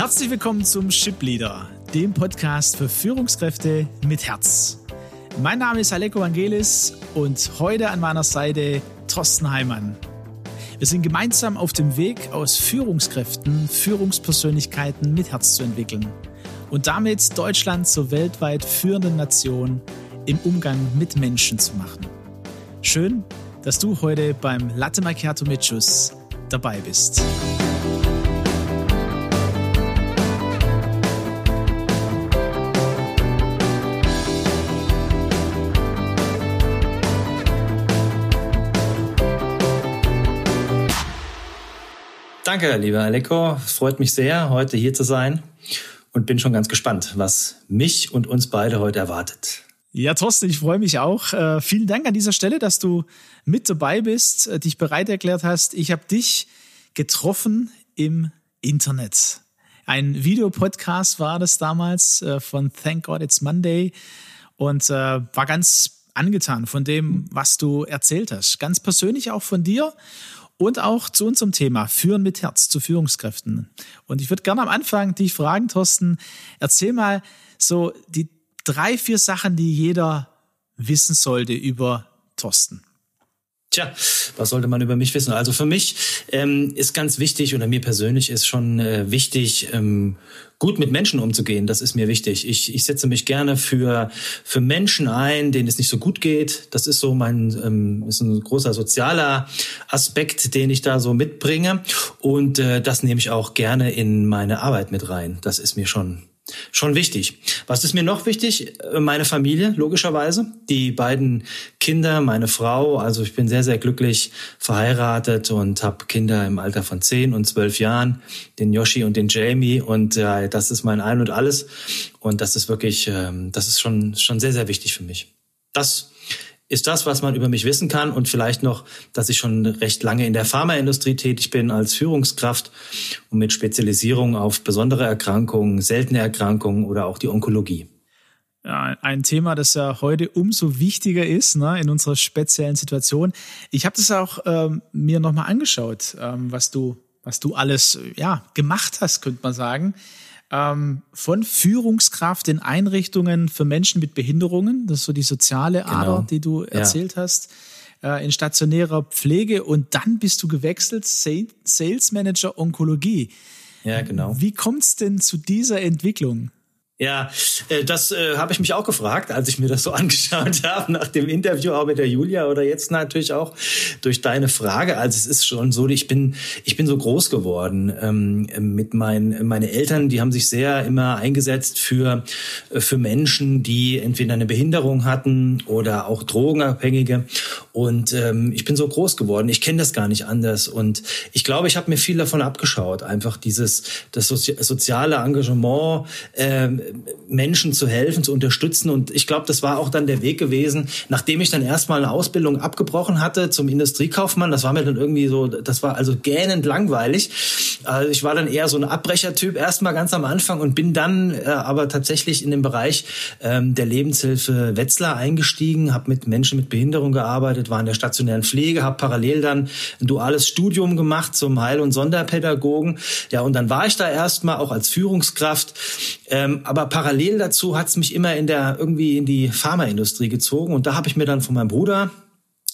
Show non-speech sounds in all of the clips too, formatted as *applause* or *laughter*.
Herzlich willkommen zum Ship Leader, dem Podcast für Führungskräfte mit Herz. Mein Name ist Aleko Vangelis und heute an meiner Seite Thorsten Heimann. Wir sind gemeinsam auf dem Weg, aus Führungskräften Führungspersönlichkeiten mit Herz zu entwickeln und damit Deutschland zur weltweit führenden Nation im Umgang mit Menschen zu machen. Schön, dass du heute beim Latte Macchiato mit dabei bist. Danke, lieber Aleko. Es freut mich sehr, heute hier zu sein und bin schon ganz gespannt, was mich und uns beide heute erwartet. Ja, Thorsten, ich freue mich auch. Äh, vielen Dank an dieser Stelle, dass du mit dabei bist, äh, dich bereit erklärt hast. Ich habe dich getroffen im Internet. Ein Videopodcast war das damals äh, von Thank God It's Monday und äh, war ganz angetan von dem, was du erzählt hast. Ganz persönlich auch von dir und auch zu unserem Thema Führen mit Herz zu Führungskräften. Und ich würde gerne am Anfang dich fragen, Thorsten, erzähl mal so die drei, vier Sachen, die jeder wissen sollte über Thorsten. Tja, was sollte man über mich wissen? Also für mich ähm, ist ganz wichtig oder mir persönlich ist schon äh, wichtig, ähm, gut mit Menschen umzugehen. Das ist mir wichtig. Ich, ich setze mich gerne für für Menschen ein, denen es nicht so gut geht. Das ist so mein ähm, ist ein großer sozialer Aspekt, den ich da so mitbringe und äh, das nehme ich auch gerne in meine Arbeit mit rein. Das ist mir schon schon wichtig. Was ist mir noch wichtig? Meine Familie, logischerweise. Die beiden Kinder, meine Frau. Also ich bin sehr, sehr glücklich verheiratet und habe Kinder im Alter von zehn und zwölf Jahren, den Yoshi und den Jamie. Und äh, das ist mein Ein und alles. Und das ist wirklich, ähm, das ist schon, schon sehr, sehr wichtig für mich. Das ist das, was man über mich wissen kann und vielleicht noch, dass ich schon recht lange in der Pharmaindustrie tätig bin als Führungskraft und mit Spezialisierung auf besondere Erkrankungen, seltene Erkrankungen oder auch die Onkologie. Ja, ein Thema, das ja heute umso wichtiger ist ne, in unserer speziellen Situation. Ich habe das auch ähm, mir nochmal angeschaut, ähm, was du was du alles ja gemacht hast, könnte man sagen ähm, von Führungskraft in Einrichtungen für Menschen mit Behinderungen, das ist so die soziale genau. Ader, die du erzählt ja. hast, äh, in stationärer Pflege und dann bist du gewechselt, Sales Manager Onkologie. Ja, genau. Wie kommt es denn zu dieser Entwicklung? Ja, äh, das äh, habe ich mich auch gefragt, als ich mir das so *laughs* angeschaut habe, nach dem Interview auch mit der Julia oder jetzt natürlich auch durch deine Frage. Also es ist schon so, ich bin, ich bin so groß geworden ähm, mit meinen, meine Eltern, die haben sich sehr immer eingesetzt für, äh, für Menschen, die entweder eine Behinderung hatten oder auch Drogenabhängige. Und ähm, ich bin so groß geworden. Ich kenne das gar nicht anders. Und ich glaube, ich habe mir viel davon abgeschaut. Einfach dieses, das Sozi soziale Engagement, ähm, Menschen zu helfen, zu unterstützen. Und ich glaube, das war auch dann der Weg gewesen, nachdem ich dann erstmal eine Ausbildung abgebrochen hatte zum Industriekaufmann. Das war mir dann irgendwie so, das war also gähnend langweilig. Also ich war dann eher so ein Abbrechertyp erstmal ganz am Anfang und bin dann äh, aber tatsächlich in den Bereich ähm, der Lebenshilfe Wetzlar eingestiegen, habe mit Menschen mit Behinderung gearbeitet, war in der stationären Pflege, habe parallel dann ein duales Studium gemacht zum Heil- und Sonderpädagogen. Ja, und dann war ich da erstmal auch als Führungskraft. Ähm, aber parallel dazu hat es mich immer in der irgendwie in die Pharmaindustrie gezogen und da habe ich mir dann von meinem Bruder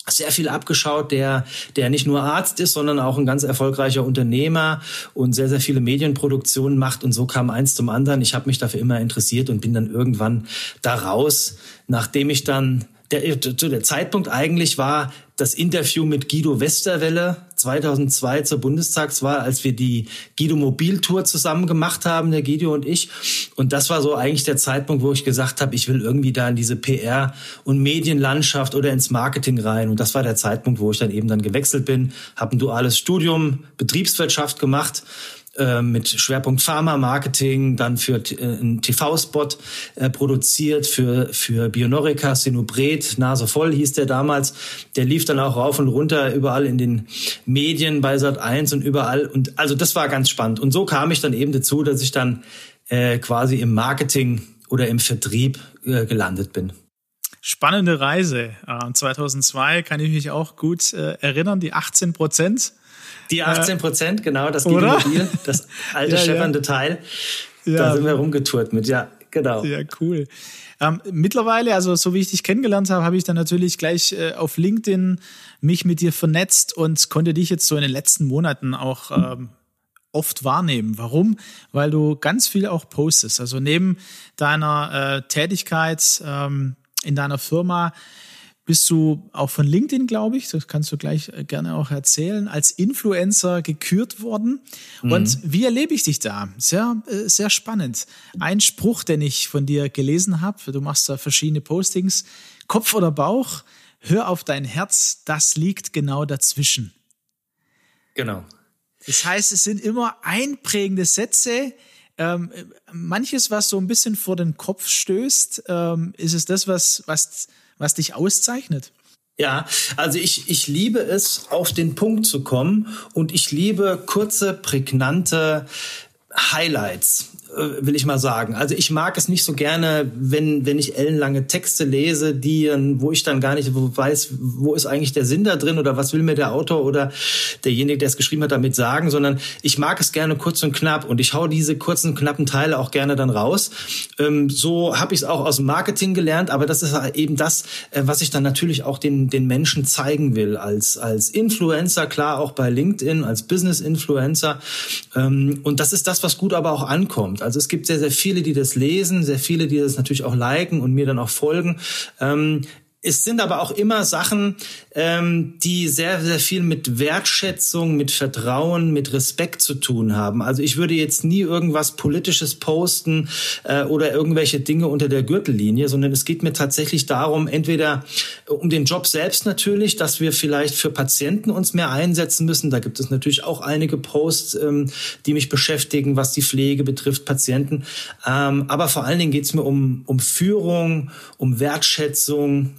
sehr viel abgeschaut, der, der nicht nur Arzt ist, sondern auch ein ganz erfolgreicher Unternehmer und sehr, sehr viele Medienproduktionen macht. Und so kam eins zum anderen. Ich habe mich dafür immer interessiert und bin dann irgendwann da raus, nachdem ich dann der, der Zeitpunkt eigentlich war das Interview mit Guido Westerwelle 2002 zur Bundestagswahl, als wir die Guido Mobiltour zusammen gemacht haben, der Guido und ich. Und das war so eigentlich der Zeitpunkt, wo ich gesagt habe, ich will irgendwie da in diese PR- und Medienlandschaft oder ins Marketing rein. Und das war der Zeitpunkt, wo ich dann eben dann gewechselt bin, habe ein duales Studium Betriebswirtschaft gemacht äh, mit Schwerpunkt Pharma Marketing, dann für äh, einen TV-Spot äh, produziert für für Bionorica, Sinubret, Nase voll hieß der damals. Der lief dann auch rauf und runter überall in den Medien bei Sat 1 und überall und also das war ganz spannend und so kam ich dann eben dazu, dass ich dann äh, quasi im Marketing oder im Vertrieb äh, gelandet bin. Spannende Reise. 2002 kann ich mich auch gut äh, erinnern, die 18 Prozent. Die 18 Prozent, genau, das Mobil, das *laughs* alte ja, scheppernde ja. Teil. Ja. Da sind wir rumgetourt mit, ja, genau. Ja, cool. Ähm, mittlerweile, also so wie ich dich kennengelernt habe, habe ich dann natürlich gleich äh, auf LinkedIn mich mit dir vernetzt und konnte dich jetzt so in den letzten Monaten auch ähm, oft wahrnehmen. Warum? Weil du ganz viel auch postest. Also neben deiner äh, Tätigkeit ähm, in deiner Firma bist du auch von LinkedIn, glaube ich, das kannst du gleich äh, gerne auch erzählen, als Influencer gekürt worden. Mhm. Und wie erlebe ich dich da? Sehr, äh, sehr spannend. Ein Spruch, den ich von dir gelesen habe, du machst da verschiedene Postings, Kopf oder Bauch, hör auf dein Herz, das liegt genau dazwischen. Genau. Das heißt, es sind immer einprägende Sätze, ähm, manches, was so ein bisschen vor den Kopf stößt, ähm, ist es das, was, was, was dich auszeichnet? Ja, also ich, ich liebe es, auf den Punkt zu kommen und ich liebe kurze, prägnante Highlights. Äh, will ich mal sagen. Also ich mag es nicht so gerne, wenn, wenn ich ellenlange Texte lese, die, wo ich dann gar nicht weiß, wo ist eigentlich der Sinn da drin oder was will mir der Autor oder derjenige, der es geschrieben hat, damit sagen, sondern ich mag es gerne kurz und knapp und ich hau diese kurzen, knappen Teile auch gerne dann raus. Ähm, so habe ich es auch aus dem Marketing gelernt, aber das ist eben das, äh, was ich dann natürlich auch den, den Menschen zeigen will als, als Influencer, klar auch bei LinkedIn, als Business-Influencer. Ähm, und das ist das, was gut aber auch ankommt. Also es gibt sehr, sehr viele, die das lesen, sehr viele, die das natürlich auch liken und mir dann auch folgen. Ähm, es sind aber auch immer Sachen, ähm, die sehr, sehr viel mit Wertschätzung, mit Vertrauen, mit Respekt zu tun haben. Also ich würde jetzt nie irgendwas Politisches posten äh, oder irgendwelche Dinge unter der Gürtellinie, sondern es geht mir tatsächlich darum, entweder um den Job selbst natürlich, dass wir vielleicht für Patienten uns mehr einsetzen müssen. Da gibt es natürlich auch einige Posts, ähm, die mich beschäftigen, was die Pflege betrifft, Patienten. Ähm, aber vor allen Dingen geht es mir um, um Führung, um Wertschätzung,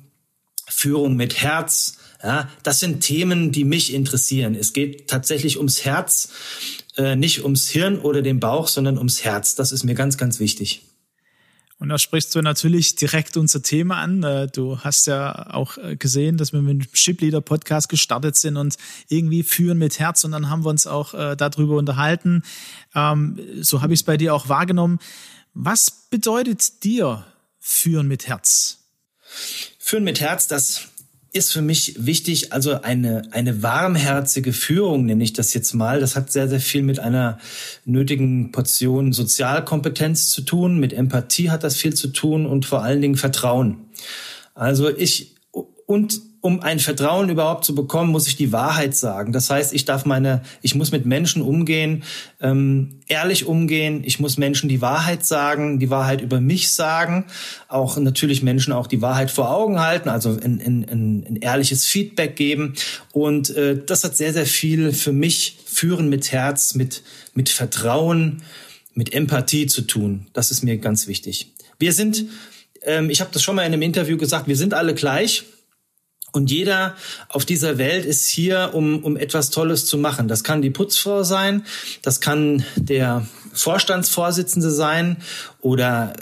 Führung mit Herz. Ja, das sind Themen, die mich interessieren. Es geht tatsächlich ums Herz, äh, nicht ums Hirn oder den Bauch, sondern ums Herz. Das ist mir ganz, ganz wichtig. Und da sprichst du natürlich direkt unser Thema an. Äh, du hast ja auch äh, gesehen, dass wir mit dem Shipleader Podcast gestartet sind und irgendwie führen mit Herz. Und dann haben wir uns auch äh, darüber unterhalten. Ähm, so habe ich es bei dir auch wahrgenommen. Was bedeutet dir führen mit Herz? Führen mit Herz, das ist für mich wichtig, also eine, eine warmherzige Führung, nenne ich das jetzt mal. Das hat sehr, sehr viel mit einer nötigen Portion Sozialkompetenz zu tun, mit Empathie hat das viel zu tun und vor allen Dingen Vertrauen. Also ich, und um ein Vertrauen überhaupt zu bekommen, muss ich die Wahrheit sagen. Das heißt, ich darf meine, ich muss mit Menschen umgehen, ähm, ehrlich umgehen. Ich muss Menschen die Wahrheit sagen, die Wahrheit über mich sagen, auch natürlich Menschen auch die Wahrheit vor Augen halten, also ein, ein, ein, ein ehrliches Feedback geben. Und äh, das hat sehr, sehr viel für mich führen mit Herz, mit mit Vertrauen, mit Empathie zu tun. Das ist mir ganz wichtig. Wir sind, ähm, ich habe das schon mal in einem Interview gesagt, wir sind alle gleich. Und jeder auf dieser Welt ist hier, um, um etwas Tolles zu machen. Das kann die Putzfrau sein, das kann der Vorstandsvorsitzende sein oder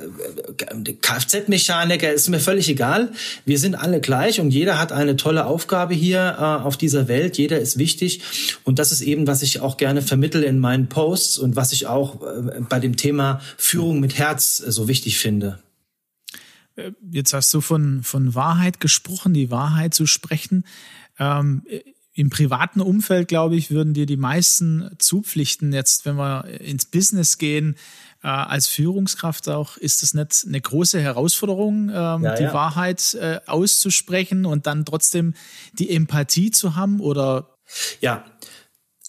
äh, Kfz-Mechaniker, ist mir völlig egal. Wir sind alle gleich und jeder hat eine tolle Aufgabe hier äh, auf dieser Welt. Jeder ist wichtig und das ist eben, was ich auch gerne vermittle in meinen Posts und was ich auch äh, bei dem Thema Führung mit Herz äh, so wichtig finde. Äh, jetzt hast du von, von Wahrheit gesprochen, die Wahrheit zu sprechen. Ähm, Im privaten Umfeld, glaube ich, würden dir die meisten zupflichten. Jetzt, wenn wir ins Business gehen, äh, als Führungskraft auch, ist das nicht eine große Herausforderung, ähm, ja, die ja. Wahrheit äh, auszusprechen und dann trotzdem die Empathie zu haben? Oder? Ja,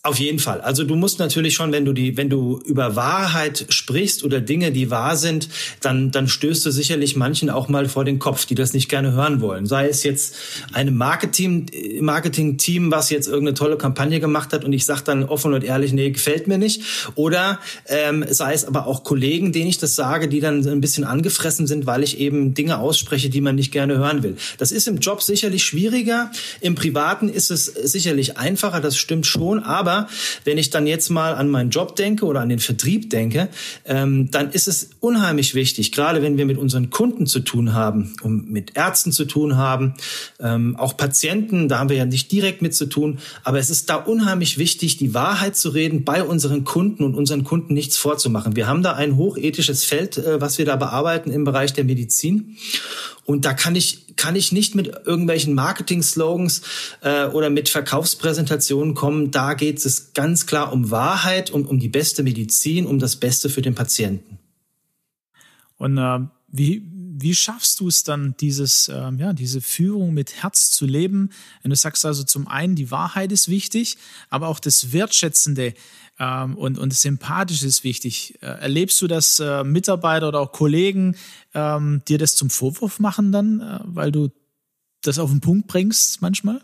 auf jeden Fall. Also du musst natürlich schon, wenn du die, wenn du über Wahrheit sprichst oder Dinge, die wahr sind, dann, dann stößt du sicherlich manchen auch mal vor den Kopf, die das nicht gerne hören wollen. Sei es jetzt einem Marketing, Marketing-Team, was jetzt irgendeine tolle Kampagne gemacht hat und ich sage dann offen und ehrlich, nee, gefällt mir nicht. Oder ähm, sei es aber auch Kollegen, denen ich das sage, die dann ein bisschen angefressen sind, weil ich eben Dinge ausspreche, die man nicht gerne hören will. Das ist im Job sicherlich schwieriger. Im Privaten ist es sicherlich einfacher, das stimmt schon, aber Aber wenn ich dann jetzt mal an meinen Job denke oder an den Vertrieb denke, ähm, dann ist es unheimlich wichtig, gerade wenn wir mit unseren Kunden zu tun haben, um mit Ärzten zu tun haben, ähm, auch Patienten, da haben wir ja nicht direkt mit zu tun, aber es ist da unheimlich wichtig, die Wahrheit zu reden bei unseren Kunden und unseren Kunden nichts vorzumachen. Wir haben da ein hochethisches Feld, äh, was wir da bearbeiten im Bereich der Medizin. Und da kann ich, kann ich nicht mit irgendwelchen Marketing-Slogans äh, oder mit Verkaufspräsentationen kommen. Da geht es ganz klar um Wahrheit, um, um die beste Medizin, um das Beste für den Patienten. Und äh, wie, wie schaffst du es dann, dieses, äh, ja, diese Führung mit Herz zu leben? Wenn du sagst also zum einen, die Wahrheit ist wichtig, aber auch das Wertschätzende ähm, und, und sympathisch ist wichtig. Äh, erlebst du, dass äh, Mitarbeiter oder auch Kollegen ähm, dir das zum Vorwurf machen dann, äh, weil du das auf den Punkt bringst manchmal?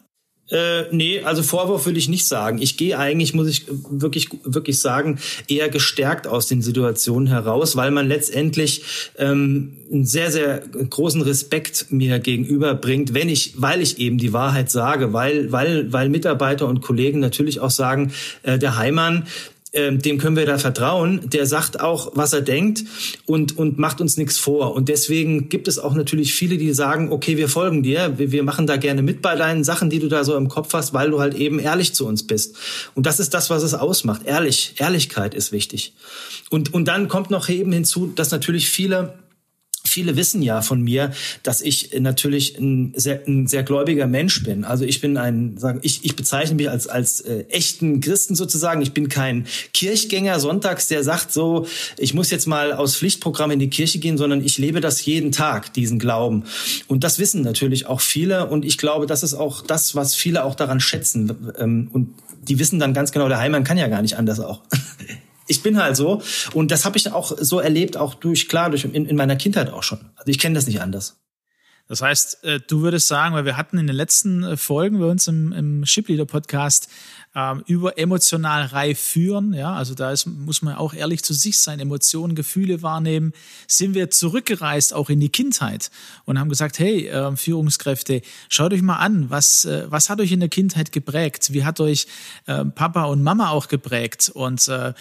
Äh, nee, also Vorwurf will ich nicht sagen. Ich gehe eigentlich, muss ich wirklich, wirklich sagen, eher gestärkt aus den Situationen heraus, weil man letztendlich ähm, einen sehr, sehr großen Respekt mir gegenüber bringt, wenn ich, weil ich eben die Wahrheit sage, weil, weil, weil Mitarbeiter und Kollegen natürlich auch sagen, äh, der Heimann, ähm, dem können wir da vertrauen. Der sagt auch, was er denkt und, und macht uns nichts vor. Und deswegen gibt es auch natürlich viele, die sagen, okay, wir folgen dir, wir, wir machen da gerne mit bei deinen Sachen, die du da so im Kopf hast, weil du halt eben ehrlich zu uns bist. Und das ist das, was es ausmacht. Ehrlich, Ehrlichkeit ist wichtig. Und, und dann kommt noch eben hinzu, dass natürlich viele viele wissen ja von mir, dass ich natürlich ein sehr, ein sehr gläubiger Mensch bin. Also ich bin ein, sagen, ich, ich bezeichne mich als, als äh, echten Christen sozusagen. Ich bin kein Kirchgänger sonntags, der sagt so, ich muss jetzt mal aus Pflichtprogramm in die Kirche gehen, sondern ich lebe das jeden Tag, diesen Glauben. Und das wissen natürlich auch viele. Und ich glaube, das ist auch das, was viele auch daran schätzen. Ähm, und die wissen dann ganz genau, der Heimann kann ja gar nicht anders auch. *laughs* ich bin halt so. Und das habe ich auch so erlebt, auch durch, klar, durch in, in meiner Kindheit auch schon. Also ich kenne das nicht anders. Das heißt, äh, du würdest sagen, weil wir hatten in den letzten äh, Folgen bei uns im, im Shipleader Podcast ähm, über emotional reif führen, ja, also da ist, muss man auch ehrlich zu sich sein, Emotionen, Gefühle wahrnehmen, sind wir zurückgereist auch in die Kindheit und haben gesagt, hey, äh, Führungskräfte, schaut euch mal an, was, äh, was hat euch in der Kindheit geprägt? Wie hat euch äh, Papa und Mama auch geprägt? Und äh,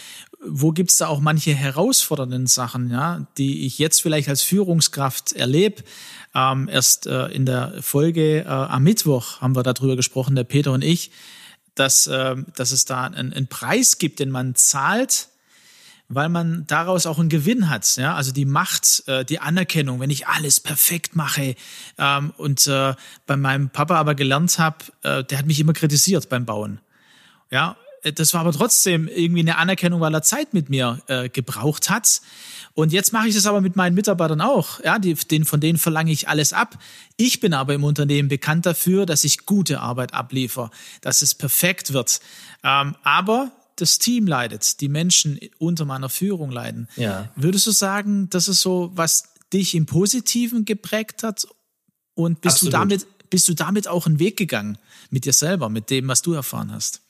wo gibt's da auch manche herausfordernden Sachen, ja, die ich jetzt vielleicht als Führungskraft erlebe. Ähm, erst äh, in der Folge äh, am Mittwoch haben wir darüber gesprochen, der Peter und ich, dass, äh, dass es da einen, einen Preis gibt, den man zahlt, weil man daraus auch einen Gewinn hat. Ja? Also die Macht, äh, die Anerkennung, wenn ich alles perfekt mache. Ähm, und äh, bei meinem Papa aber gelernt habe, äh, der hat mich immer kritisiert beim Bauen. Ja, das war aber trotzdem irgendwie eine Anerkennung, weil er Zeit mit mir äh, gebraucht hat. Und jetzt mache ich das aber mit meinen Mitarbeitern auch. Ja, die, den, von denen verlange ich alles ab. Ich bin aber im Unternehmen bekannt dafür, dass ich gute Arbeit abliefere, dass es perfekt wird. Ähm, aber das Team leidet, die Menschen unter meiner Führung leiden. Ja. Würdest du sagen, das ist so, was dich im Positiven geprägt hat? Und bist du damit, bist du damit auch einen Weg gegangen mit dir selber, mit dem, was du erfahren hast?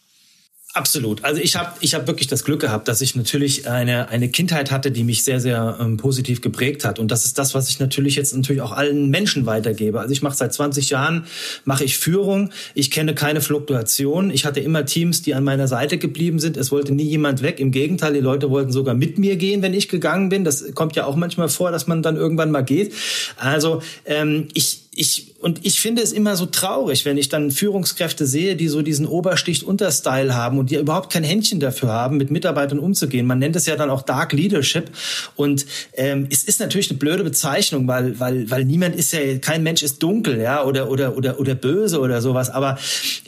Absolut. Also ich habe ich hab wirklich das Glück gehabt, dass ich natürlich eine, eine Kindheit hatte, die mich sehr, sehr ähm, positiv geprägt hat. Und das ist das, was ich natürlich jetzt natürlich auch allen Menschen weitergebe. Also ich mache seit 20 Jahren, mache ich Führung. Ich kenne keine Fluktuation. Ich hatte immer Teams, die an meiner Seite geblieben sind. Es wollte nie jemand weg. Im Gegenteil, die Leute wollten sogar mit mir gehen, wenn ich gegangen bin. Das kommt ja auch manchmal vor, dass man dann irgendwann mal geht. Also ähm, ich, ich und ich finde es immer so traurig, wenn ich dann Führungskräfte sehe, die so diesen Obersticht-Unterstyle haben und die überhaupt kein Händchen dafür haben, mit Mitarbeitern umzugehen. Man nennt es ja dann auch Dark Leadership. Und ähm, es ist natürlich eine blöde Bezeichnung, weil, weil, weil niemand ist ja, kein Mensch ist dunkel, ja, oder, oder, oder, oder böse oder sowas. Aber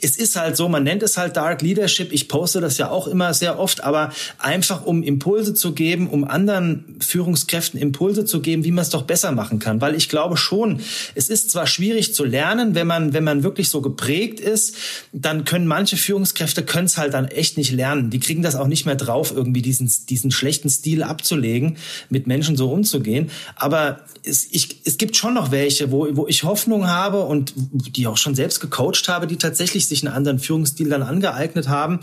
es ist halt so, man nennt es halt Dark Leadership. Ich poste das ja auch immer sehr oft, aber einfach um Impulse zu geben, um anderen Führungskräften Impulse zu geben, wie man es doch besser machen kann. Weil ich glaube schon, es ist zwar schwierig zu lernen, wenn man, wenn man wirklich so geprägt ist, dann können manche Führungskräfte können es halt dann echt nicht lernen. Die kriegen das auch nicht mehr drauf, irgendwie diesen, diesen schlechten Stil abzulegen, mit Menschen so umzugehen. Aber es, ich, es gibt schon noch welche, wo, wo ich Hoffnung habe und die auch schon selbst gecoacht habe, die tatsächlich sich einen anderen Führungsstil dann angeeignet haben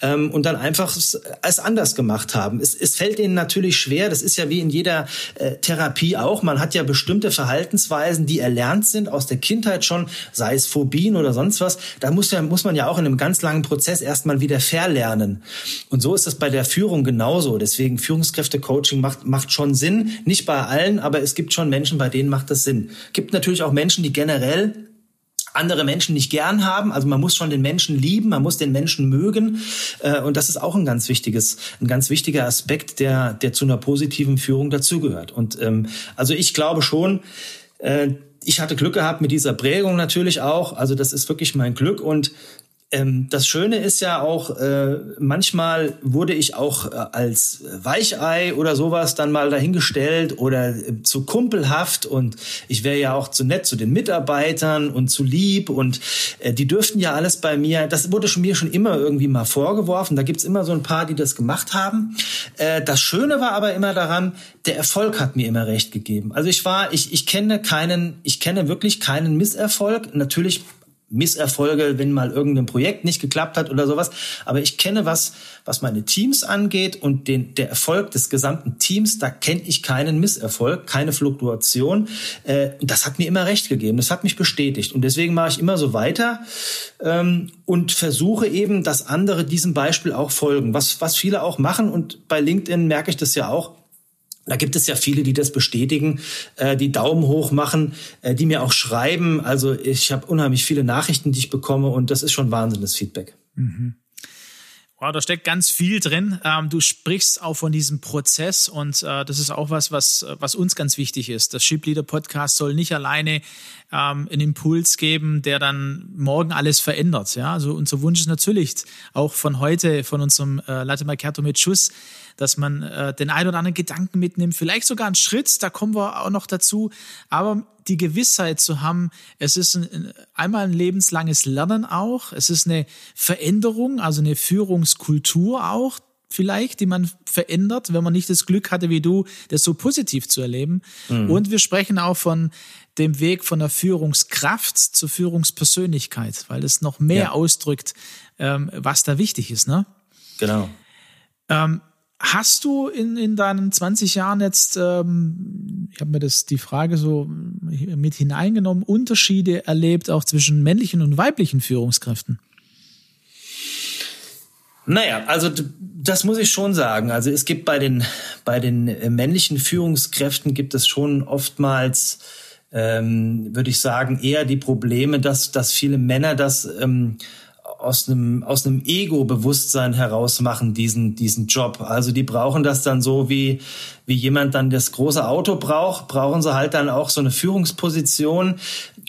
ähm, und dann einfach es, es anders gemacht haben. Es, es fällt ihnen natürlich schwer. Das ist ja wie in jeder äh, Therapie auch. Man hat ja bestimmte Verhaltensweisen, die erlernt sind aus der Kindheit schon, sei es Phobien oder sonst was, da muss, ja, muss man ja auch in einem ganz langen Prozess erstmal wieder verlernen. Und so ist das bei der Führung genauso. Deswegen Führungskräfte-Coaching macht, macht schon Sinn. Nicht bei allen, aber es gibt schon Menschen, bei denen macht das Sinn. Gibt natürlich auch Menschen, die generell andere Menschen nicht gern haben. Also man muss schon den Menschen lieben, man muss den Menschen mögen. Äh, und das ist auch ein ganz wichtiges, ein ganz wichtiger Aspekt, der, der zu einer positiven Führung dazugehört. Und ähm, also ich glaube schon, äh, ich hatte Glück gehabt mit dieser Prägung natürlich auch. Also das ist wirklich mein Glück und ähm, das Schöne ist ja auch, äh, manchmal wurde ich auch äh, als Weichei oder sowas dann mal dahingestellt oder äh, zu kumpelhaft und ich wäre ja auch zu nett zu den Mitarbeitern und zu lieb und äh, die dürften ja alles bei mir, das wurde schon mir schon immer irgendwie mal vorgeworfen, da gibt's immer so ein paar, die das gemacht haben. Äh, das Schöne war aber immer daran, der Erfolg hat mir immer recht gegeben. Also ich war, ich, ich kenne keinen, ich kenne wirklich keinen Misserfolg. Natürlich Misserfolge, wenn mal irgendein Projekt nicht geklappt hat oder sowas. Aber ich kenne was, was meine Teams angeht und den, der Erfolg des gesamten Teams, da kenne ich keinen Misserfolg, keine Fluktuation. Äh, das hat mir immer recht gegeben, das hat mich bestätigt. Und deswegen mache ich immer so weiter ähm, und versuche eben, dass andere diesem Beispiel auch folgen, was, was viele auch machen. Und bei LinkedIn merke ich das ja auch da gibt es ja viele, die das bestätigen, äh, die Daumen hoch machen, äh, die mir auch schreiben. Also ich habe unheimlich viele Nachrichten, die ich bekomme und das ist schon wahnsinniges Feedback. Mhm. Wow, da steckt ganz viel drin. Ähm, du sprichst auch von diesem Prozess und äh, das ist auch was, was, was uns ganz wichtig ist. Das Ship Leader Podcast soll nicht alleine ähm, einen Impuls geben, der dann morgen alles verändert. Ja, also unser Wunsch ist natürlich auch von heute, von unserem äh, Latte Macchiato mit Schuss, dass man äh, den ein oder anderen Gedanken mitnimmt, vielleicht sogar einen Schritt, da kommen wir auch noch dazu, aber die Gewissheit zu haben, es ist ein, einmal ein lebenslanges Lernen auch, es ist eine Veränderung, also eine Führungskultur auch, vielleicht, die man verändert, wenn man nicht das Glück hatte wie du, das so positiv zu erleben. Mhm. Und wir sprechen auch von dem Weg von der Führungskraft zur Führungspersönlichkeit, weil es noch mehr ja. ausdrückt, ähm, was da wichtig ist. Ne? Genau. Ähm, Hast du in, in deinen 20 Jahren jetzt, ähm, ich habe mir das die Frage so mit hineingenommen, Unterschiede erlebt auch zwischen männlichen und weiblichen Führungskräften? Naja, also das muss ich schon sagen. Also es gibt bei den bei den äh, männlichen Führungskräften gibt es schon oftmals ähm, würde ich sagen eher die Probleme, dass dass viele Männer das ähm, aus einem aus einem Ego-Bewusstsein heraus machen diesen diesen Job. Also die brauchen das dann so wie wie jemand dann das große Auto braucht, brauchen sie halt dann auch so eine Führungsposition,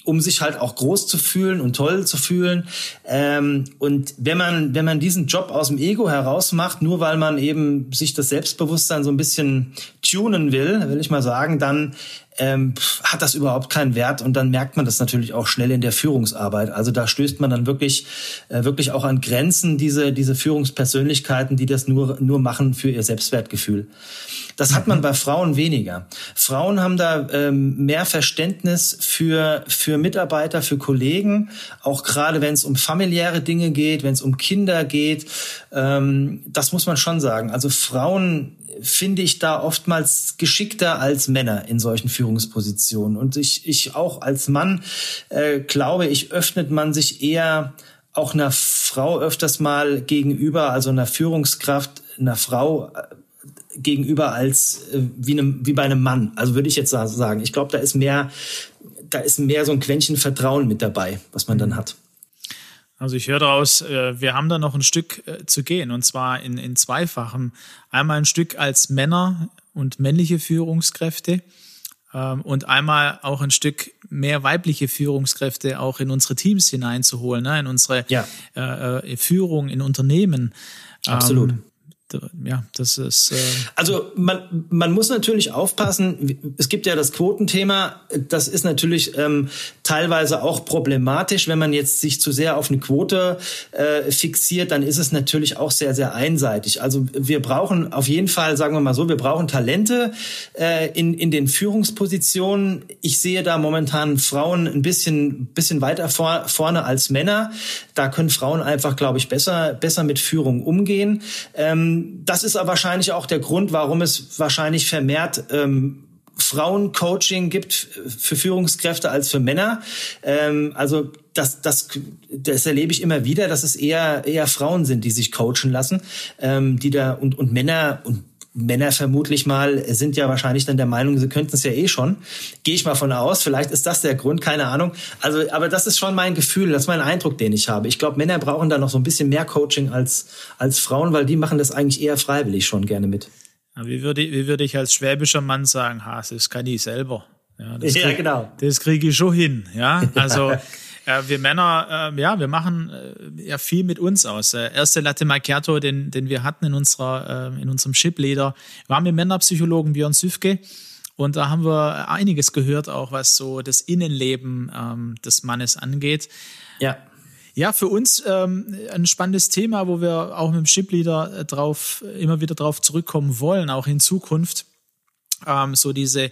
um sich halt auch groß zu fühlen und toll zu fühlen. Ähm, und wenn man, wenn man diesen Job aus dem Ego heraus macht, nur weil man eben sich das Selbstbewusstsein so ein bisschen tunen will, will ich mal sagen, dann ähm, hat das überhaupt keinen Wert und dann merkt man das natürlich auch schnell in der Führungsarbeit. Also da stößt man dann wirklich, äh, wirklich auch an Grenzen, diese, diese Führungspersönlichkeiten, die das nur, nur machen für ihr Selbstwertgefühl. Das hat man mhm. bei Frauen weniger. Frauen haben da ähm, mehr Verständnis für, für Mitarbeiter, für Kollegen, auch gerade wenn es um familiäre Dinge geht, wenn es um Kinder geht. Ähm, das muss man schon sagen. Also Frauen finde ich da oftmals geschickter als Männer in solchen Führungspositionen. Und ich, ich auch als Mann äh, glaube ich, öffnet man sich eher auch einer Frau öfters mal gegenüber, also einer Führungskraft, einer Frau äh, gegenüber als äh, wie, einem, wie bei einem Mann. Also würde ich jetzt sagen. Ich glaube, da ist mehr, da ist mehr so ein Quäntchen Vertrauen mit dabei, was man dann hat. Also ich höre daraus, äh, wir haben da noch ein Stück äh, zu gehen und zwar in, in zweifachen. Einmal ein Stück als Männer und männliche Führungskräfte ähm, und einmal auch ein Stück mehr weibliche Führungskräfte auch in unsere Teams hineinzuholen, ne, in unsere ja. äh, Führung in Unternehmen. Absolut. Ja, das ist. Äh also man, man muss natürlich aufpassen. Es gibt ja das Quotenthema. Das ist natürlich ähm, teilweise auch problematisch, wenn man jetzt sich zu sehr auf eine Quote äh, fixiert. Dann ist es natürlich auch sehr sehr einseitig. Also wir brauchen auf jeden Fall, sagen wir mal so, wir brauchen Talente äh, in in den Führungspositionen. Ich sehe da momentan Frauen ein bisschen bisschen weiter vor, vorne als Männer. Da können Frauen einfach, glaube ich, besser besser mit Führung umgehen. Ähm, das ist aber wahrscheinlich auch der Grund, warum es wahrscheinlich vermehrt ähm, Frauencoaching gibt für Führungskräfte als für Männer. Ähm, also das, das, das erlebe ich immer wieder, dass es eher, eher Frauen sind, die sich coachen lassen, ähm, die da und, und Männer und Männer vermutlich mal sind ja wahrscheinlich dann der Meinung, sie könnten es ja eh schon. Gehe ich mal von aus. Vielleicht ist das der Grund, keine Ahnung. Also, aber das ist schon mein Gefühl, das ist mein Eindruck, den ich habe. Ich glaube, Männer brauchen da noch so ein bisschen mehr Coaching als, als Frauen, weil die machen das eigentlich eher freiwillig schon gerne mit. Wie würde, wie würde ich als schwäbischer Mann sagen, ha, das kann ich selber. Ja, das ja krieg, genau. Das kriege ich schon hin. Ja, also *laughs* äh, wir Männer, äh, ja, wir machen äh, ja viel mit uns aus. Der erste Latte Macchiato, den, den wir hatten in unserer, äh, in unserem Shipleader, war mit Männerpsychologen Björn Süfke. Und da haben wir einiges gehört, auch was so das Innenleben ähm, des Mannes angeht. Ja. Ja, für uns ähm, ein spannendes Thema, wo wir auch mit dem Shipleader äh, drauf, immer wieder drauf zurückkommen wollen, auch in Zukunft. Ähm, so diese,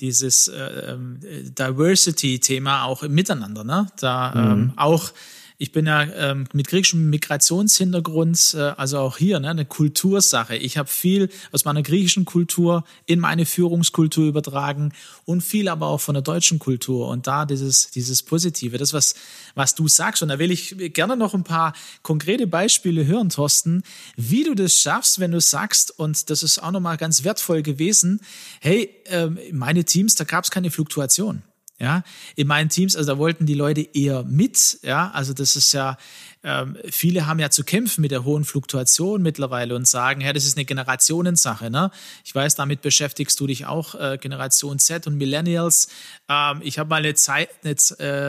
dieses äh, ähm, Diversity-Thema auch im Miteinander, ne? Da mhm. ähm, auch ich bin ja ähm, mit griechischem Migrationshintergrund, äh, also auch hier ne, eine Kultursache. Ich habe viel aus meiner griechischen Kultur in meine Führungskultur übertragen und viel aber auch von der deutschen Kultur. Und da dieses, dieses Positive, das, was, was du sagst. Und da will ich gerne noch ein paar konkrete Beispiele hören, Thorsten, wie du das schaffst, wenn du sagst, und das ist auch nochmal ganz wertvoll gewesen, hey, äh, meine Teams, da gab es keine Fluktuation. Ja, in meinen Teams, also da wollten die Leute eher mit. Ja, also das ist ja, ähm, viele haben ja zu kämpfen mit der hohen Fluktuation mittlerweile und sagen, ja, das ist eine Generationensache. Ne? Ich weiß, damit beschäftigst du dich auch, äh, Generation Z und Millennials. Ähm, ich habe mal eine, Zeit, eine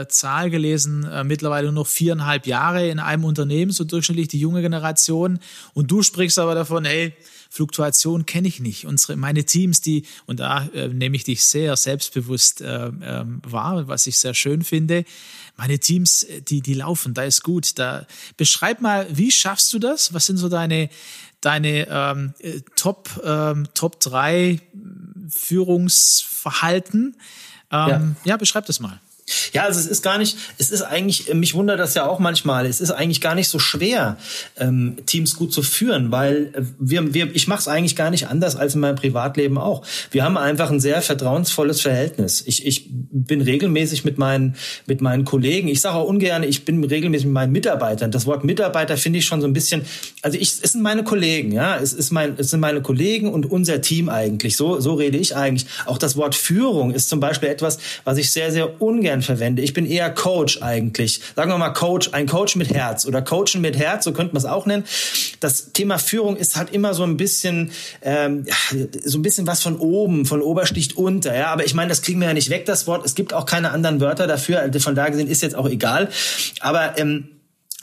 äh, Zahl gelesen, äh, mittlerweile nur noch viereinhalb Jahre in einem Unternehmen, so durchschnittlich die junge Generation. Und du sprichst aber davon, hey, Fluktuation kenne ich nicht. Unsere, meine Teams, die, und da äh, nehme ich dich sehr selbstbewusst äh, äh, wahr, was ich sehr schön finde. Meine Teams, äh, die, die laufen, da ist gut. Da beschreib mal, wie schaffst du das? Was sind so deine, deine ähm, äh, Top, ähm, Top 3 Führungsverhalten? Ähm, ja. ja, beschreib das mal. Ja, also es ist gar nicht, es ist eigentlich, mich wundert das ja auch manchmal, es ist eigentlich gar nicht so schwer, ähm, Teams gut zu führen, weil äh, wir, wir, ich mache es eigentlich gar nicht anders als in meinem Privatleben auch. Wir haben einfach ein sehr vertrauensvolles Verhältnis. Ich, ich bin regelmäßig mit meinen, mit meinen Kollegen, ich sage auch ungern, ich bin regelmäßig mit meinen Mitarbeitern. Das Wort Mitarbeiter finde ich schon so ein bisschen, also ich, es sind meine Kollegen, ja, es, ist mein, es sind meine Kollegen und unser Team eigentlich. So, so rede ich eigentlich. Auch das Wort Führung ist zum Beispiel etwas, was ich sehr, sehr ungern gern verwende. Ich bin eher Coach eigentlich. Sagen wir mal Coach, ein Coach mit Herz oder Coachen mit Herz, so könnte man es auch nennen. Das Thema Führung ist halt immer so ein bisschen, ähm, so ein bisschen was von oben, von Obersticht unter. Ja, aber ich meine, das kriegen wir ja nicht weg, das Wort. Es gibt auch keine anderen Wörter dafür. Von da gesehen ist jetzt auch egal. Aber ähm,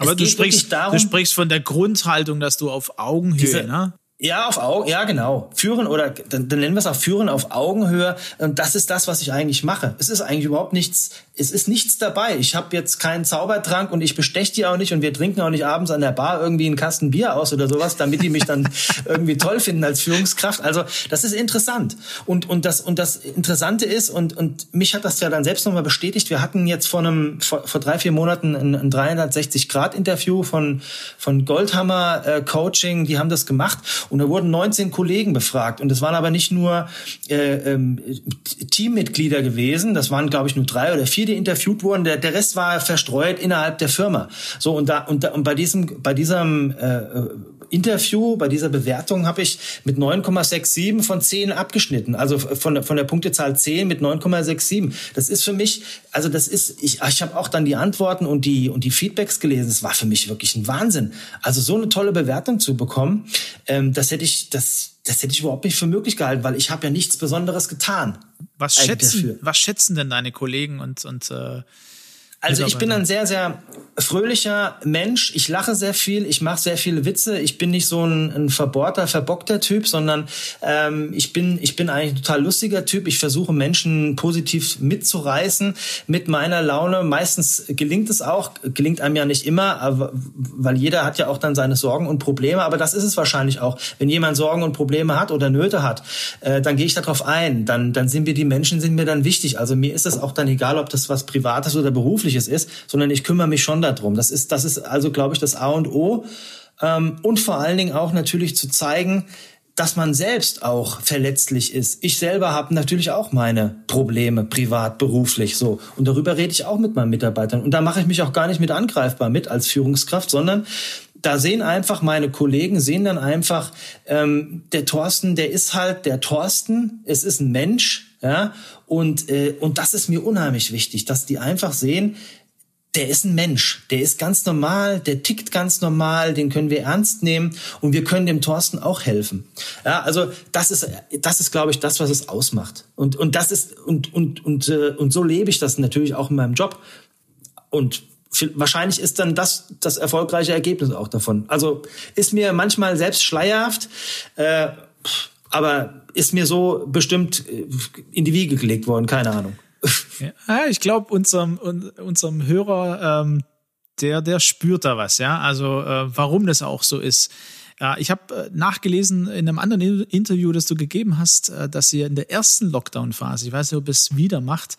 aber du sprichst, darum, du sprichst von der Grundhaltung, dass du auf Augenhöhe, diese, ne? Ja, auf Augen, ja genau. Führen oder dann, dann nennen wir es auch Führen auf Augenhöhe. Und das ist das, was ich eigentlich mache. Es ist eigentlich überhaupt nichts, es ist nichts dabei. Ich habe jetzt keinen Zaubertrank und ich besteche die auch nicht und wir trinken auch nicht abends an der Bar irgendwie einen Kasten Bier aus oder sowas, damit die mich dann *laughs* irgendwie toll finden als Führungskraft. Also das ist interessant. Und, und, das, und das Interessante ist, und, und mich hat das ja dann selbst nochmal bestätigt, wir hatten jetzt vor einem, vor, vor drei, vier Monaten ein, ein 360-Grad-Interview von, von Goldhammer äh, Coaching, die haben das gemacht und da wurden 19 Kollegen befragt. Und es waren aber nicht nur äh, ähm, Teammitglieder gewesen, das waren, glaube ich, nur drei oder vier, die interviewt wurden. Der, der Rest war verstreut innerhalb der Firma. So, und da, und, da, und bei diesem, bei diesem äh, Interview, bei dieser Bewertung habe ich mit 9,67 von 10 abgeschnitten. Also von, von der Punktezahl 10 mit 9,67. Das ist für mich, also das ist, ich, ich habe auch dann die Antworten und die, und die Feedbacks gelesen. Das war für mich wirklich ein Wahnsinn. Also so eine tolle Bewertung zu bekommen, ähm, das hätte ich, das, das hätte ich überhaupt nicht für möglich gehalten, weil ich habe ja nichts Besonderes getan. Was schätzen, was schätzen denn deine Kollegen und, und äh, also ich bin ein sehr, sehr fröhlicher Mensch. Ich lache sehr viel, ich mache sehr viele Witze. Ich bin nicht so ein, ein verbohrter, verbockter Typ, sondern ähm, ich bin ich bin eigentlich ein total lustiger Typ. Ich versuche Menschen positiv mitzureißen mit meiner Laune. Meistens gelingt es auch, gelingt einem ja nicht immer, aber, weil jeder hat ja auch dann seine Sorgen und Probleme. Aber das ist es wahrscheinlich auch. Wenn jemand Sorgen und Probleme hat oder Nöte hat, äh, dann gehe ich darauf ein. Dann dann sind mir die Menschen sind mir dann wichtig. Also mir ist es auch dann egal, ob das was Privates oder berufliches Berufliches ist, sondern ich kümmere mich schon darum. Das ist, das ist also, glaube ich, das A und O. Ähm, und vor allen Dingen auch natürlich zu zeigen, dass man selbst auch verletzlich ist. Ich selber habe natürlich auch meine Probleme, privat, beruflich so. Und darüber rede ich auch mit meinen Mitarbeitern. Und da mache ich mich auch gar nicht mit angreifbar mit als Führungskraft, sondern da sehen einfach meine Kollegen, sehen dann einfach, ähm, der Thorsten, der ist halt der Thorsten, es ist ein Mensch, ja, und, äh, und das ist mir unheimlich wichtig, dass die einfach sehen, der ist ein Mensch, der ist ganz normal, der tickt ganz normal, den können wir ernst nehmen und wir können dem Thorsten auch helfen. Ja, also das ist, das ist, glaube ich, das, was es ausmacht. Und und das ist und und und äh, und so lebe ich das natürlich auch in meinem Job. Und wahrscheinlich ist dann das das erfolgreiche Ergebnis auch davon. Also ist mir manchmal selbst schleierhaft, äh, aber ist mir so bestimmt äh, in die Wiege gelegt worden, keine Ahnung. Ja, ich glaube, unserem, unserem Hörer, ähm, der, der spürt da was, ja. Also äh, warum das auch so ist. Äh, ich habe äh, nachgelesen in einem anderen Interview, das du gegeben hast, äh, dass ihr in der ersten Lockdown-Phase, ich weiß nicht, ob es wieder macht,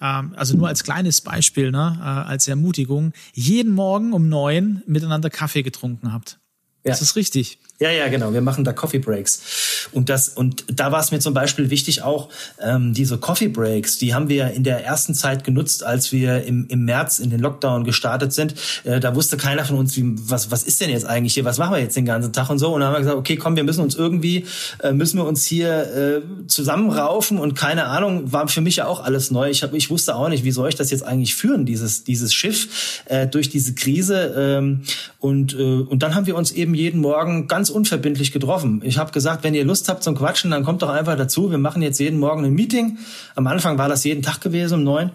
ähm, also nur als kleines Beispiel, ne, als Ermutigung, jeden Morgen um neun miteinander Kaffee getrunken habt. Ja. Das ist richtig. Ja, ja, genau. Wir machen da Coffee Breaks. Und das, und da war es mir zum Beispiel wichtig auch, ähm, diese Coffee Breaks, die haben wir in der ersten Zeit genutzt, als wir im, im März in den Lockdown gestartet sind. Äh, da wusste keiner von uns, wie, was, was ist denn jetzt eigentlich hier? Was machen wir jetzt den ganzen Tag und so? Und dann haben wir gesagt, okay, komm, wir müssen uns irgendwie, äh, müssen wir uns hier äh, zusammenraufen und keine Ahnung, war für mich ja auch alles neu. Ich, hab, ich wusste auch nicht, wie soll ich das jetzt eigentlich führen, dieses, dieses Schiff äh, durch diese Krise. Ähm, und, äh, und dann haben wir uns eben jeden Morgen ganz unverbindlich getroffen. Ich habe gesagt, wenn ihr Lust habt zum Quatschen, dann kommt doch einfach dazu. Wir machen jetzt jeden Morgen ein Meeting. Am Anfang war das jeden Tag gewesen um neun.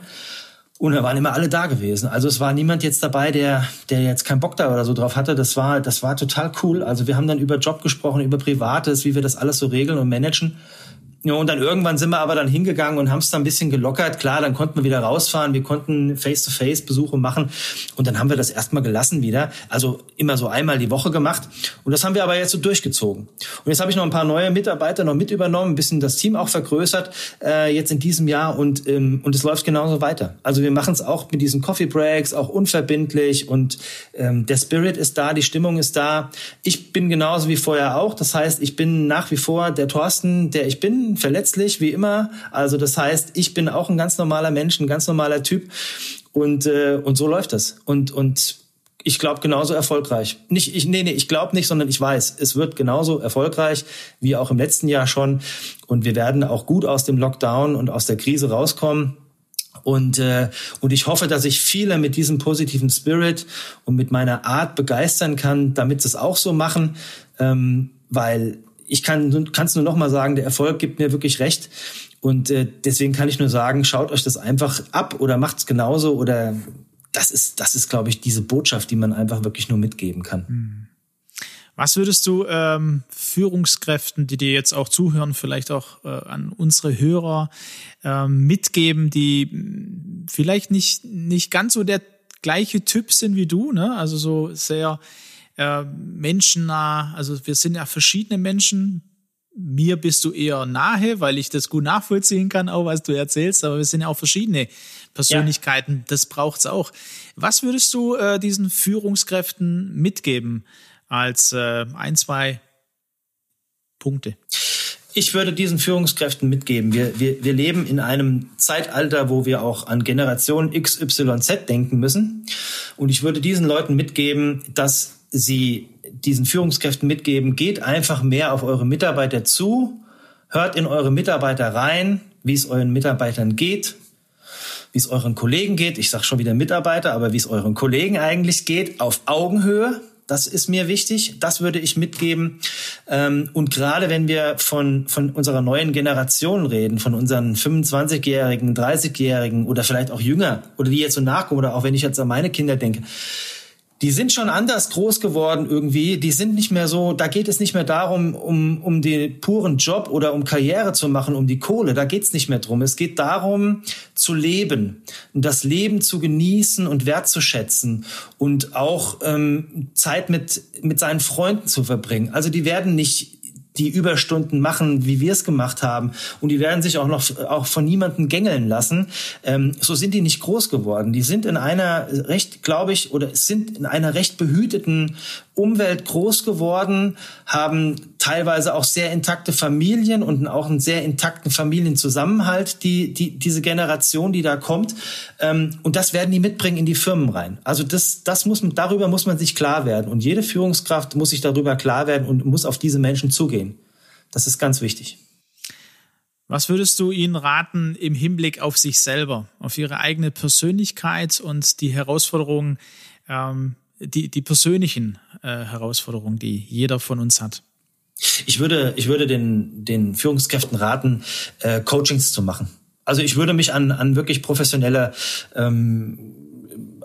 Und da waren immer alle da gewesen. Also es war niemand jetzt dabei, der, der jetzt keinen Bock da oder so drauf hatte. Das war, das war total cool. Also wir haben dann über Job gesprochen, über Privates, wie wir das alles so regeln und managen. Ja, und dann irgendwann sind wir aber dann hingegangen und haben es dann ein bisschen gelockert. Klar, dann konnten wir wieder rausfahren, wir konnten Face-to-Face-Besuche machen und dann haben wir das erstmal gelassen wieder. Also immer so einmal die Woche gemacht. Und das haben wir aber jetzt so durchgezogen. Und jetzt habe ich noch ein paar neue Mitarbeiter noch mit übernommen, ein bisschen das Team auch vergrößert äh, jetzt in diesem Jahr und, ähm, und es läuft genauso weiter. Also wir machen es auch mit diesen Coffee Breaks, auch unverbindlich und ähm, der Spirit ist da, die Stimmung ist da. Ich bin genauso wie vorher auch. Das heißt, ich bin nach wie vor der Thorsten, der ich bin verletzlich wie immer. Also das heißt, ich bin auch ein ganz normaler Mensch, ein ganz normaler Typ und äh, und so läuft das. Und und ich glaube genauso erfolgreich. Nicht ich nee nee, ich glaube nicht, sondern ich weiß, es wird genauso erfolgreich wie auch im letzten Jahr schon und wir werden auch gut aus dem Lockdown und aus der Krise rauskommen. Und, äh, und ich hoffe, dass ich viele mit diesem positiven Spirit und mit meiner Art begeistern kann, damit sie es auch so machen. Ähm, weil ich kann es nur noch mal sagen, der Erfolg gibt mir wirklich recht. Und äh, deswegen kann ich nur sagen, schaut euch das einfach ab oder macht es genauso oder das ist, das ist, glaube ich, diese Botschaft, die man einfach wirklich nur mitgeben kann. Hm. Was würdest du ähm, Führungskräften, die dir jetzt auch zuhören, vielleicht auch äh, an unsere Hörer äh, mitgeben, die hm, vielleicht nicht, nicht ganz so der gleiche Typ sind wie du, ne? also so sehr äh, menschennah. Also wir sind ja verschiedene Menschen. Mir bist du eher nahe, weil ich das gut nachvollziehen kann, auch was du erzählst, aber wir sind ja auch verschiedene Persönlichkeiten. Ja. Das braucht's auch. Was würdest du äh, diesen Führungskräften mitgeben als äh, ein, zwei Punkte? Ich würde diesen Führungskräften mitgeben. Wir, wir, wir leben in einem Zeitalter, wo wir auch an Generation XYZ denken müssen. Und ich würde diesen Leuten mitgeben, dass Sie diesen Führungskräften mitgeben, geht einfach mehr auf eure Mitarbeiter zu, hört in eure Mitarbeiter rein, wie es euren Mitarbeitern geht, wie es euren Kollegen geht. Ich sage schon wieder Mitarbeiter, aber wie es euren Kollegen eigentlich geht, auf Augenhöhe. Das ist mir wichtig. Das würde ich mitgeben. Ähm, und gerade wenn wir von, von unserer neuen Generation reden, von unseren 25-Jährigen, 30-Jährigen oder vielleicht auch jünger oder die jetzt so nachkommen oder auch wenn ich jetzt an meine Kinder denke, die sind schon anders groß geworden irgendwie. Die sind nicht mehr so, da geht es nicht mehr darum, um, um den puren Job oder um Karriere zu machen, um die Kohle. Da geht's nicht mehr drum. Es geht darum, zu leben, das Leben zu genießen und wertzuschätzen und auch ähm, Zeit mit, mit seinen Freunden zu verbringen. Also die werden nicht die Überstunden machen, wie wir es gemacht haben. Und die werden sich auch noch auch von niemandem gängeln lassen. Ähm, so sind die nicht groß geworden. Die sind in einer recht, glaube ich, oder sind in einer recht behüteten Umwelt groß geworden, haben teilweise auch sehr intakte Familien und auch einen sehr intakten Familienzusammenhalt, die, die, diese Generation, die da kommt. Ähm, und das werden die mitbringen in die Firmen rein. Also das, das muss darüber muss man sich klar werden. Und jede Führungskraft muss sich darüber klar werden und muss auf diese Menschen zugehen. Das ist ganz wichtig. Was würdest du ihnen raten im Hinblick auf sich selber, auf ihre eigene Persönlichkeit und die Herausforderungen, ähm, die, die persönlichen äh, Herausforderungen, die jeder von uns hat? Ich würde, ich würde den, den Führungskräften raten, äh, Coachings zu machen. Also ich würde mich an, an wirklich professionelle ähm,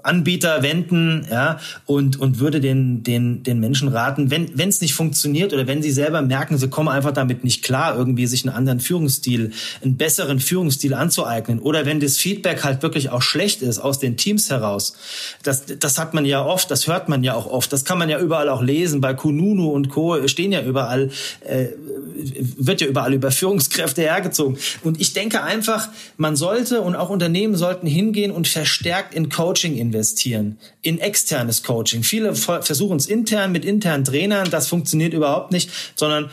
Anbieter wenden, ja, und, und würde den, den, den Menschen raten, wenn es nicht funktioniert oder wenn sie selber merken, sie kommen einfach damit nicht klar, irgendwie sich einen anderen Führungsstil, einen besseren Führungsstil anzueignen oder wenn das Feedback halt wirklich auch schlecht ist aus den Teams heraus. Das, das hat man ja oft, das hört man ja auch oft, das kann man ja überall auch lesen, bei Kununu und Co. stehen ja überall, äh, wird ja überall über Führungskräfte hergezogen. Und ich denke einfach, man sollte und auch Unternehmen sollten hingehen und verstärkt in Coaching in investieren in externes Coaching. Viele versuchen es intern mit internen Trainern, das funktioniert überhaupt nicht, sondern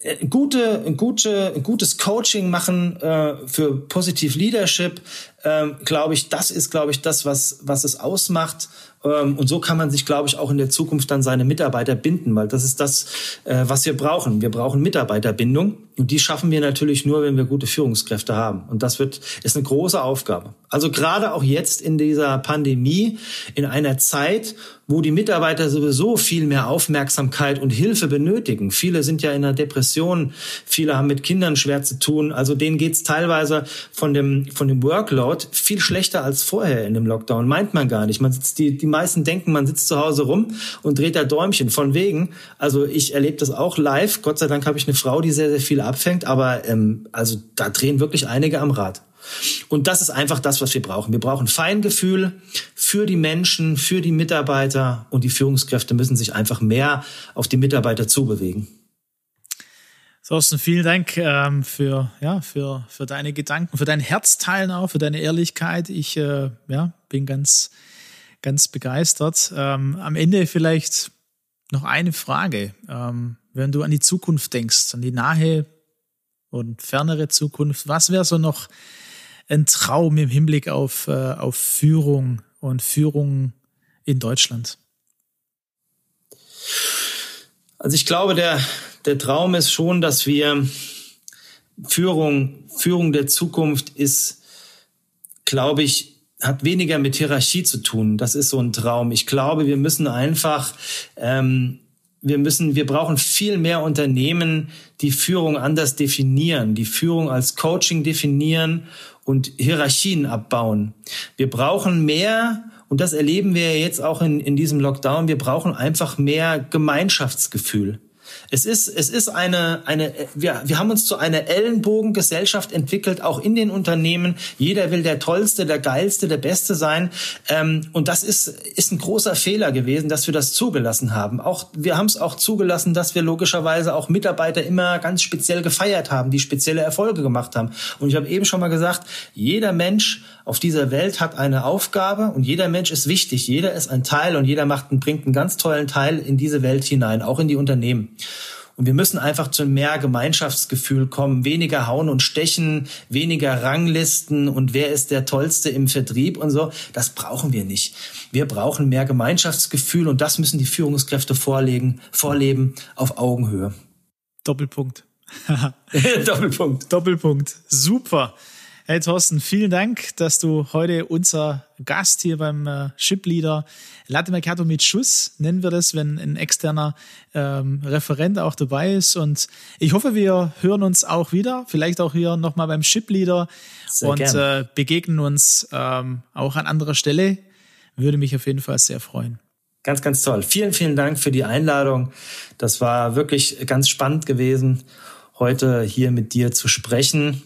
äh, gute, gute, gutes Coaching machen äh, für Positive Leadership, äh, glaube ich, das ist, glaube ich, das, was, was es ausmacht. Ähm, und so kann man sich, glaube ich, auch in der Zukunft dann seine Mitarbeiter binden, weil das ist das, äh, was wir brauchen. Wir brauchen Mitarbeiterbindung. Und die schaffen wir natürlich nur, wenn wir gute Führungskräfte haben. Und das wird, ist eine große Aufgabe. Also gerade auch jetzt in dieser Pandemie, in einer Zeit, wo die Mitarbeiter sowieso viel mehr Aufmerksamkeit und Hilfe benötigen. Viele sind ja in einer Depression, viele haben mit Kindern schwer zu tun. Also denen geht's teilweise von dem, von dem Workload viel schlechter als vorher in dem Lockdown. Meint man gar nicht. Man sitzt, die, die meisten denken, man sitzt zu Hause rum und dreht da Däumchen. Von wegen. Also ich erlebe das auch live. Gott sei Dank habe ich eine Frau, die sehr, sehr viel abfängt, aber ähm, also da drehen wirklich einige am Rad. Und das ist einfach das, was wir brauchen. Wir brauchen Feingefühl für die Menschen, für die Mitarbeiter und die Führungskräfte müssen sich einfach mehr auf die Mitarbeiter zubewegen. Thorsten, vielen Dank ähm, für, ja, für, für deine Gedanken, für dein Herzteilen auch, für deine Ehrlichkeit. Ich äh, ja, bin ganz, ganz begeistert. Ähm, am Ende vielleicht noch eine Frage. Ähm, wenn du an die Zukunft denkst, an die nahe und fernere Zukunft, was wäre so noch ein Traum im Hinblick auf, äh, auf Führung und Führung in Deutschland? Also ich glaube, der, der Traum ist schon, dass wir Führung, Führung der Zukunft ist, glaube ich, hat weniger mit Hierarchie zu tun. Das ist so ein Traum. Ich glaube, wir müssen einfach ähm, wir müssen, wir brauchen viel mehr Unternehmen, die Führung anders definieren, die Führung als Coaching definieren und Hierarchien abbauen. Wir brauchen mehr, und das erleben wir jetzt auch in, in diesem Lockdown, wir brauchen einfach mehr Gemeinschaftsgefühl. Es ist, es ist eine, eine, wir, wir haben uns zu einer Ellenbogengesellschaft entwickelt, auch in den Unternehmen. Jeder will der Tollste, der Geilste, der Beste sein. Ähm, und das ist, ist ein großer Fehler gewesen, dass wir das zugelassen haben. Auch, wir haben es auch zugelassen, dass wir logischerweise auch Mitarbeiter immer ganz speziell gefeiert haben, die spezielle Erfolge gemacht haben. Und ich habe eben schon mal gesagt, jeder Mensch auf dieser Welt hat eine Aufgabe und jeder Mensch ist wichtig. Jeder ist ein Teil und jeder macht, bringt einen ganz tollen Teil in diese Welt hinein, auch in die Unternehmen. Und wir müssen einfach zu mehr Gemeinschaftsgefühl kommen, weniger Hauen und Stechen, weniger Ranglisten und wer ist der Tollste im Vertrieb und so. Das brauchen wir nicht. Wir brauchen mehr Gemeinschaftsgefühl und das müssen die Führungskräfte vorlegen, vorleben auf Augenhöhe. Doppelpunkt. *laughs* *laughs* Doppelpunkt. Doppelpunkt. Super. Hey Thorsten, vielen Dank, dass du heute unser Gast hier beim äh, Ship Leader Latte Mercato mit Schuss, nennen wir das, wenn ein externer ähm, Referent auch dabei ist. Und ich hoffe, wir hören uns auch wieder, vielleicht auch hier nochmal beim Ship Leader sehr und äh, begegnen uns ähm, auch an anderer Stelle. Würde mich auf jeden Fall sehr freuen. Ganz, ganz toll. Vielen, vielen Dank für die Einladung. Das war wirklich ganz spannend gewesen, heute hier mit dir zu sprechen.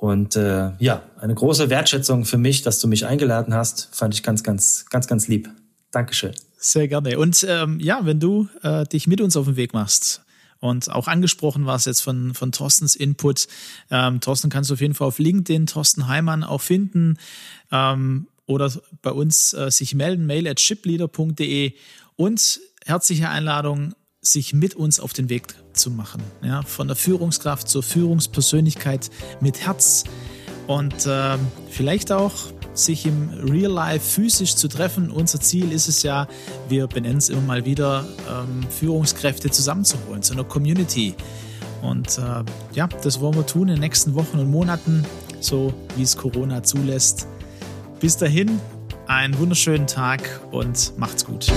Und äh, ja, eine große Wertschätzung für mich, dass du mich eingeladen hast. Fand ich ganz, ganz, ganz, ganz lieb. Dankeschön. Sehr gerne. Und ähm, ja, wenn du äh, dich mit uns auf den Weg machst und auch angesprochen warst jetzt von, von Thorstens Input, ähm, Thorsten kannst du auf jeden Fall auf LinkedIn Thorsten Heimann auch finden ähm, oder bei uns äh, sich melden, mail at shipleader.de und herzliche Einladung, sich mit uns auf den Weg zu machen. Ja, von der Führungskraft zur Führungspersönlichkeit mit Herz und äh, vielleicht auch sich im Real Life physisch zu treffen. Unser Ziel ist es ja, wir benennen es immer mal wieder, ähm, Führungskräfte zusammenzuholen zu einer Community. Und äh, ja, das wollen wir tun in den nächsten Wochen und Monaten, so wie es Corona zulässt. Bis dahin, einen wunderschönen Tag und macht's gut.